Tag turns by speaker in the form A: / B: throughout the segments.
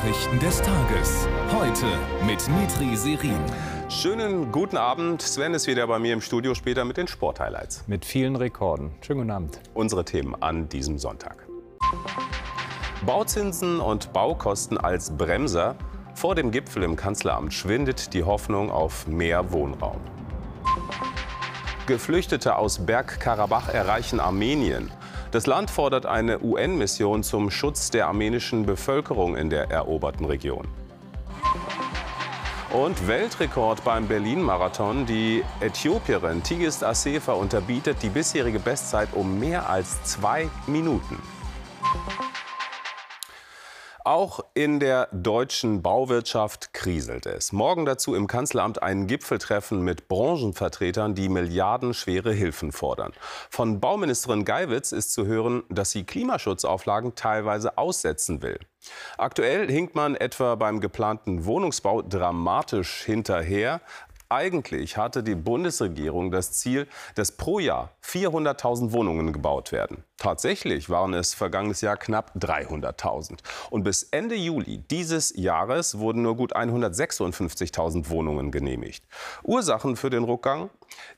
A: Nachrichten des Tages. Heute mit Mitri Serin.
B: Schönen guten Abend. Sven ist wieder bei mir im Studio, später mit den Sporthighlights.
C: Mit vielen Rekorden. Schönen guten Abend.
B: Unsere Themen an diesem Sonntag. Bauzinsen und Baukosten als Bremser. Vor dem Gipfel im Kanzleramt schwindet die Hoffnung auf mehr Wohnraum. Geflüchtete aus Bergkarabach erreichen Armenien. Das Land fordert eine UN-Mission zum Schutz der armenischen Bevölkerung in der eroberten Region. Und Weltrekord beim Berlin-Marathon. Die Äthiopierin Tigist Assefa unterbietet die bisherige Bestzeit um mehr als zwei Minuten. Auch in der deutschen Bauwirtschaft kriselt es. Morgen dazu im Kanzleramt ein Gipfeltreffen mit Branchenvertretern, die milliardenschwere Hilfen fordern. Von Bauministerin Geiwitz ist zu hören, dass sie Klimaschutzauflagen teilweise aussetzen will. Aktuell hinkt man etwa beim geplanten Wohnungsbau dramatisch hinterher. Eigentlich hatte die Bundesregierung das Ziel, dass pro Jahr 400.000 Wohnungen gebaut werden. Tatsächlich waren es vergangenes Jahr knapp 300.000. Und bis Ende Juli dieses Jahres wurden nur gut 156.000 Wohnungen genehmigt. Ursachen für den Rückgang?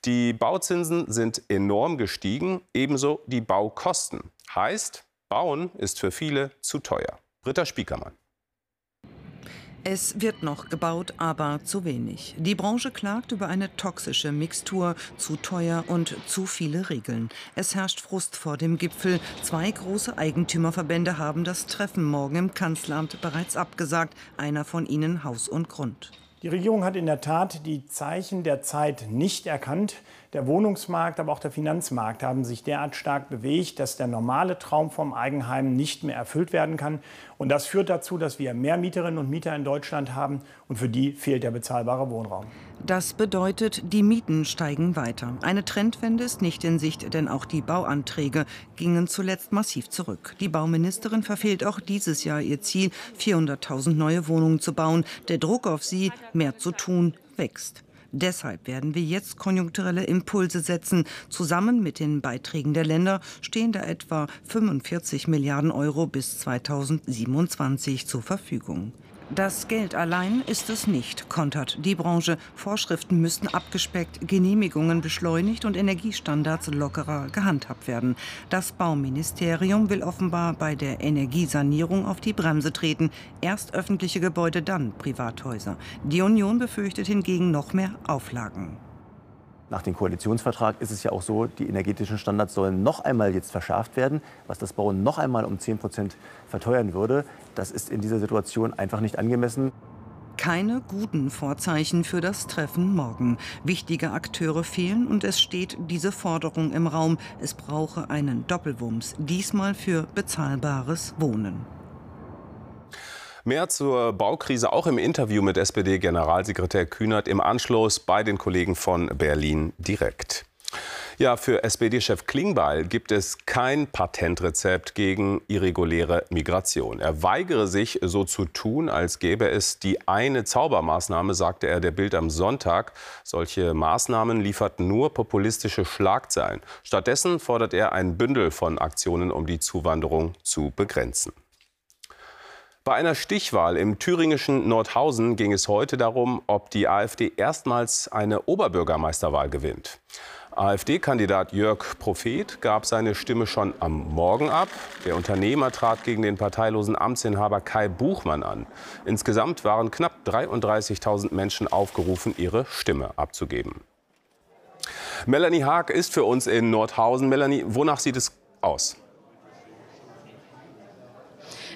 B: Die Bauzinsen sind enorm gestiegen, ebenso die Baukosten. Heißt, Bauen ist für viele zu teuer. Britta Spiekermann.
D: Es wird noch gebaut, aber zu wenig. Die Branche klagt über eine toxische Mixtur, zu teuer und zu viele Regeln. Es herrscht Frust vor dem Gipfel. Zwei große Eigentümerverbände haben das Treffen morgen im Kanzleramt bereits abgesagt. Einer von ihnen Haus und Grund.
E: Die Regierung hat in der Tat die Zeichen der Zeit nicht erkannt. Der Wohnungsmarkt, aber auch der Finanzmarkt haben sich derart stark bewegt, dass der normale Traum vom Eigenheim nicht mehr erfüllt werden kann. Und das führt dazu, dass wir mehr Mieterinnen und Mieter in Deutschland haben und für die fehlt der bezahlbare Wohnraum.
D: Das bedeutet, die Mieten steigen weiter. Eine Trendwende ist nicht in Sicht, denn auch die Bauanträge gingen zuletzt massiv zurück. Die Bauministerin verfehlt auch dieses Jahr ihr Ziel, 400.000 neue Wohnungen zu bauen. Der Druck auf sie, mehr zu tun, wächst. Deshalb werden wir jetzt konjunkturelle Impulse setzen. Zusammen mit den Beiträgen der Länder stehen da etwa 45 Milliarden Euro bis 2027 zur Verfügung. Das Geld allein ist es nicht, kontert die Branche. Vorschriften müssten abgespeckt, Genehmigungen beschleunigt und Energiestandards lockerer gehandhabt werden. Das Bauministerium will offenbar bei der Energiesanierung auf die Bremse treten. Erst öffentliche Gebäude, dann Privathäuser. Die Union befürchtet hingegen noch mehr Auflagen.
F: Nach dem Koalitionsvertrag ist es ja auch so, die energetischen Standards sollen noch einmal jetzt verschärft werden, was das Bauen noch einmal um 10 Prozent verteuern würde. Das ist in dieser Situation einfach nicht angemessen.
D: Keine guten Vorzeichen für das Treffen morgen. Wichtige Akteure fehlen und es steht diese Forderung im Raum. Es brauche einen Doppelwumms, diesmal für bezahlbares Wohnen.
B: Mehr zur Baukrise auch im Interview mit SPD-Generalsekretär Kühnert im Anschluss bei den Kollegen von Berlin direkt. Ja, für SPD-Chef Klingbeil gibt es kein Patentrezept gegen irreguläre Migration. Er weigere sich, so zu tun, als gäbe es die eine Zaubermaßnahme, sagte er der Bild am Sonntag. Solche Maßnahmen lieferten nur populistische Schlagzeilen. Stattdessen fordert er ein Bündel von Aktionen, um die Zuwanderung zu begrenzen. Bei einer Stichwahl im thüringischen Nordhausen ging es heute darum, ob die AfD erstmals eine Oberbürgermeisterwahl gewinnt. AfD-Kandidat Jörg Prophet gab seine Stimme schon am Morgen ab. Der Unternehmer trat gegen den parteilosen Amtsinhaber Kai Buchmann an. Insgesamt waren knapp 33.000 Menschen aufgerufen, ihre Stimme abzugeben. Melanie Haag ist für uns in Nordhausen. Melanie, wonach sieht es aus?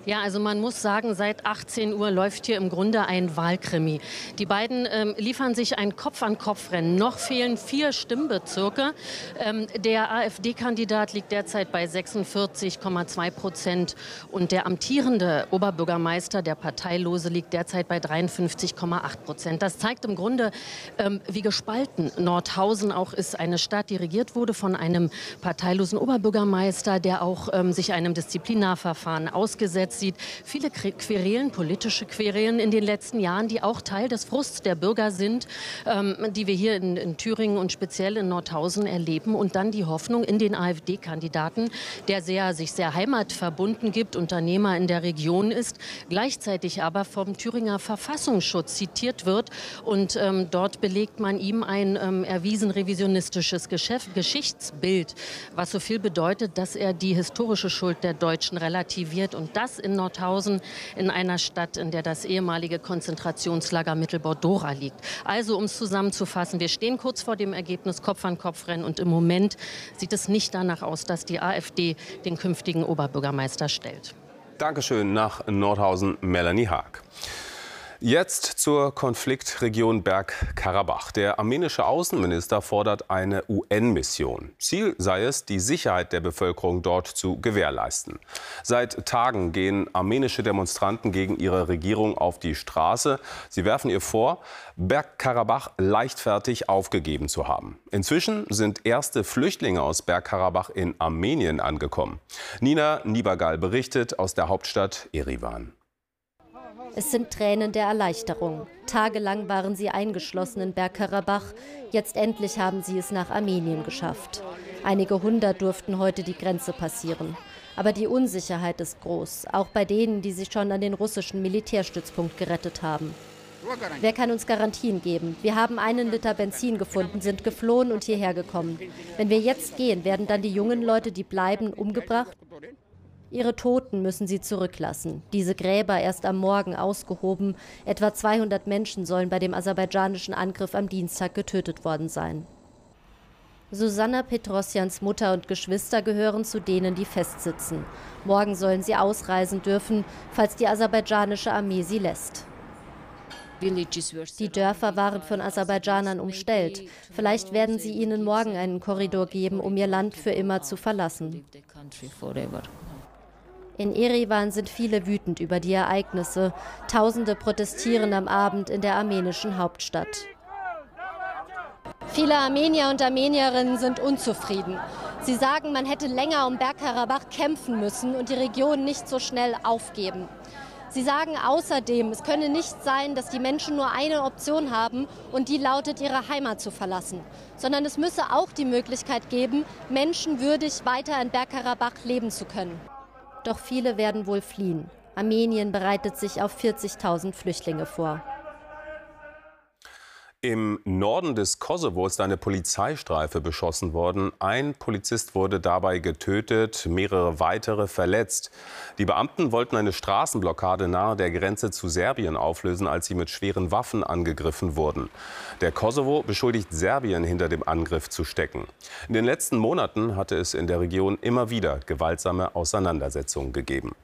G: Ja, also man muss sagen, seit 18 Uhr läuft hier im Grunde ein Wahlkrimi. Die beiden ähm, liefern sich ein Kopf-an-Kopf-Rennen. Noch fehlen vier Stimmbezirke. Ähm, der AfD-Kandidat liegt derzeit bei 46,2 Prozent und der amtierende Oberbürgermeister, der Parteilose, liegt derzeit bei 53,8 Prozent. Das zeigt im Grunde, ähm, wie gespalten Nordhausen auch ist. Eine Stadt, die regiert wurde von einem parteilosen Oberbürgermeister, der auch ähm, sich einem Disziplinarverfahren ausgesetzt sieht. Viele Querelen, politische Querelen in den letzten Jahren, die auch Teil des Frusts der Bürger sind, ähm, die wir hier in, in Thüringen und speziell in Nordhausen erleben. Und dann die Hoffnung in den AfD-Kandidaten, der sehr, sich sehr heimatverbunden gibt, Unternehmer in der Region ist, gleichzeitig aber vom Thüringer Verfassungsschutz zitiert wird. Und ähm, dort belegt man ihm ein ähm, erwiesen revisionistisches Geschäft, Geschichtsbild, was so viel bedeutet, dass er die historische Schuld der Deutschen relativiert. Und das in Nordhausen, in einer Stadt, in der das ehemalige Konzentrationslager Mittelbau-Dora liegt. Also, um es zusammenzufassen, wir stehen kurz vor dem Ergebnis Kopf an Kopf rennen. Und im Moment sieht es nicht danach aus, dass die AfD den künftigen Oberbürgermeister stellt.
B: Dankeschön nach Nordhausen, Melanie Haag. Jetzt zur Konfliktregion Bergkarabach. Der armenische Außenminister fordert eine UN-Mission. Ziel sei es, die Sicherheit der Bevölkerung dort zu gewährleisten. Seit Tagen gehen armenische Demonstranten gegen ihre Regierung auf die Straße. Sie werfen ihr vor, Bergkarabach leichtfertig aufgegeben zu haben. Inzwischen sind erste Flüchtlinge aus Bergkarabach in Armenien angekommen. Nina Niebergal berichtet aus der Hauptstadt Erivan.
H: Es sind Tränen der Erleichterung. Tagelang waren sie eingeschlossen in Bergkarabach. Jetzt endlich haben sie es nach Armenien geschafft. Einige hundert durften heute die Grenze passieren. Aber die Unsicherheit ist groß, auch bei denen, die sich schon an den russischen Militärstützpunkt gerettet haben. Wer kann uns Garantien geben? Wir haben einen Liter Benzin gefunden, sind geflohen und hierher gekommen. Wenn wir jetzt gehen, werden dann die jungen Leute, die bleiben, umgebracht? Ihre Toten müssen sie zurücklassen. Diese Gräber erst am Morgen ausgehoben. Etwa 200 Menschen sollen bei dem aserbaidschanischen Angriff am Dienstag getötet worden sein. Susanna Petrosjans Mutter und Geschwister gehören zu denen, die festsitzen. Morgen sollen sie ausreisen dürfen, falls die aserbaidschanische Armee sie lässt. Die Dörfer waren von Aserbaidschanern umstellt. Vielleicht werden sie ihnen morgen einen Korridor geben, um ihr Land für immer zu verlassen. In Erivan sind viele wütend über die Ereignisse. Tausende protestieren am Abend in der armenischen Hauptstadt.
I: Viele Armenier und Armenierinnen sind unzufrieden. Sie sagen, man hätte länger um Bergkarabach kämpfen müssen und die Region nicht so schnell aufgeben. Sie sagen außerdem, es könne nicht sein, dass die Menschen nur eine Option haben und die lautet, ihre Heimat zu verlassen, sondern es müsse auch die Möglichkeit geben, menschenwürdig weiter in Bergkarabach leben zu können.
H: Doch viele werden wohl fliehen. Armenien bereitet sich auf 40.000 Flüchtlinge vor.
B: Im Norden des Kosovo ist eine Polizeistreife beschossen worden. Ein Polizist wurde dabei getötet, mehrere weitere verletzt. Die Beamten wollten eine Straßenblockade nahe der Grenze zu Serbien auflösen, als sie mit schweren Waffen angegriffen wurden. Der Kosovo beschuldigt Serbien, hinter dem Angriff zu stecken. In den letzten Monaten hatte es in der Region immer wieder gewaltsame Auseinandersetzungen gegeben.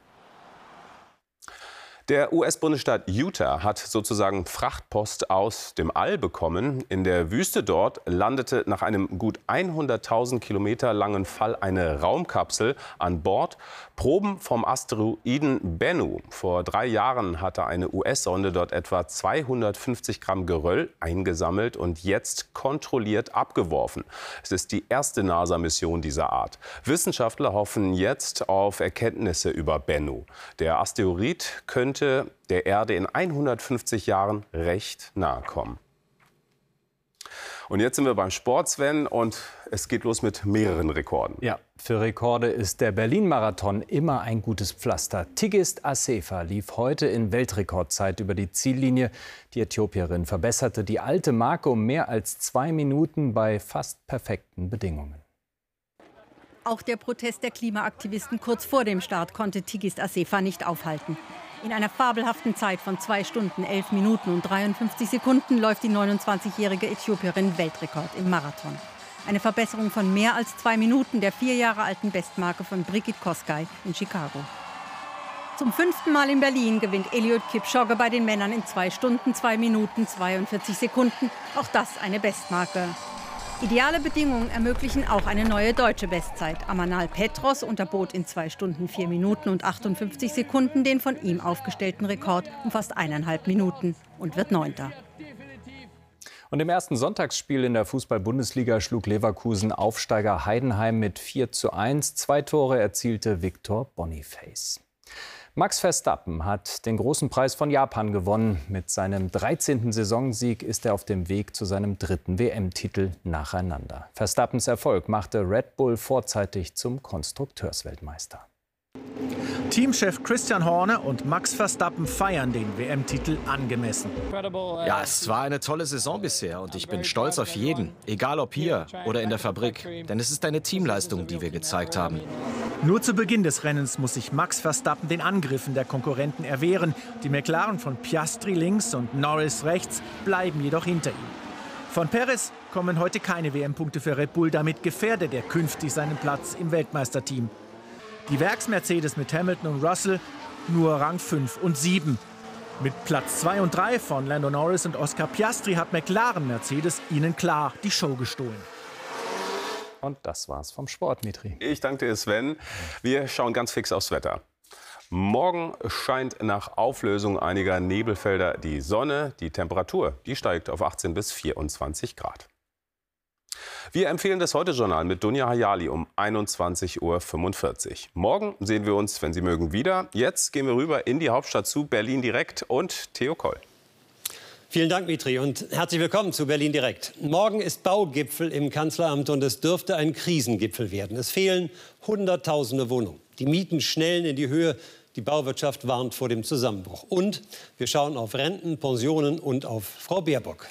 B: Der US-Bundesstaat Utah hat sozusagen Frachtpost aus dem All bekommen. In der Wüste dort landete nach einem gut 100.000 Kilometer langen Fall eine Raumkapsel an Bord. Proben vom Asteroiden Bennu. Vor drei Jahren hatte eine US-Sonde dort etwa 250 Gramm Geröll eingesammelt und jetzt kontrolliert abgeworfen. Es ist die erste NASA-Mission dieser Art. Wissenschaftler hoffen jetzt auf Erkenntnisse über Bennu. Der Asteroid könnte könnte der Erde in 150 Jahren recht nahe kommen. Und jetzt sind wir beim Sport, Sven, und es geht los mit mehreren Rekorden.
C: Ja, für Rekorde ist der Berlin-Marathon immer ein gutes Pflaster. Tigist Asefa lief heute in Weltrekordzeit über die Ziellinie. Die Äthiopierin verbesserte die alte Marke um mehr als zwei Minuten bei fast perfekten Bedingungen.
J: Auch der Protest der Klimaaktivisten kurz vor dem Start konnte Tigist Asefa nicht aufhalten. In einer fabelhaften Zeit von 2 Stunden, 11 Minuten und 53 Sekunden läuft die 29-jährige Äthiopierin Weltrekord im Marathon. Eine Verbesserung von mehr als zwei Minuten der vier Jahre alten Bestmarke von Brigitte Kosgei in Chicago. Zum fünften Mal in Berlin gewinnt Eliud Kipchoge bei den Männern in 2 Stunden, 2 Minuten, 42 Sekunden. Auch das eine Bestmarke. Ideale Bedingungen ermöglichen auch eine neue deutsche Bestzeit. Amanal Petros unterbot in 2 Stunden 4 Minuten und 58 Sekunden den von ihm aufgestellten Rekord um fast eineinhalb Minuten und wird Neunter.
C: Und im ersten Sonntagsspiel in der Fußball-Bundesliga schlug Leverkusen Aufsteiger Heidenheim mit 4 zu 1. Zwei Tore erzielte Viktor Boniface. Max Verstappen hat den großen Preis von Japan gewonnen. Mit seinem 13. Saisonsieg ist er auf dem Weg zu seinem dritten WM-Titel nacheinander. Verstappens Erfolg machte Red Bull vorzeitig zum Konstrukteursweltmeister.
K: Teamchef Christian Horner und Max Verstappen feiern den WM-Titel angemessen.
L: Ja, es war eine tolle Saison bisher und ich bin stolz auf jeden, egal ob hier oder in der Fabrik, denn es ist eine Teamleistung, die wir gezeigt haben.
K: Nur zu Beginn des Rennens muss sich Max Verstappen den Angriffen der Konkurrenten erwehren. Die McLaren von Piastri links und Norris rechts bleiben jedoch hinter ihm. Von Perez kommen heute keine WM-Punkte für Red Bull, damit gefährdet er künftig seinen Platz im Weltmeisterteam. Die Werks-Mercedes mit Hamilton und Russell nur Rang 5 und 7. Mit Platz 2 und 3 von Lando Norris und Oscar Piastri hat McLaren Mercedes ihnen klar die Show gestohlen.
C: Und das war's vom Sport, Mitri.
B: Ich danke dir, Sven. Wir schauen ganz fix aufs Wetter. Morgen scheint nach Auflösung einiger Nebelfelder die Sonne. Die Temperatur, die steigt auf 18 bis 24 Grad. Wir empfehlen das Heute-Journal mit Dunja Hayali um 21.45 Uhr. Morgen sehen wir uns, wenn Sie mögen, wieder. Jetzt gehen wir rüber in die Hauptstadt zu Berlin direkt und Theo Koll.
M: Vielen Dank, Mitri, und herzlich willkommen zu Berlin direkt. Morgen ist Baugipfel im Kanzleramt und es dürfte ein Krisengipfel werden. Es fehlen Hunderttausende Wohnungen. Die Mieten schnellen in die Höhe. Die Bauwirtschaft warnt vor dem Zusammenbruch. Und wir schauen auf Renten, Pensionen und auf Frau Baerbock.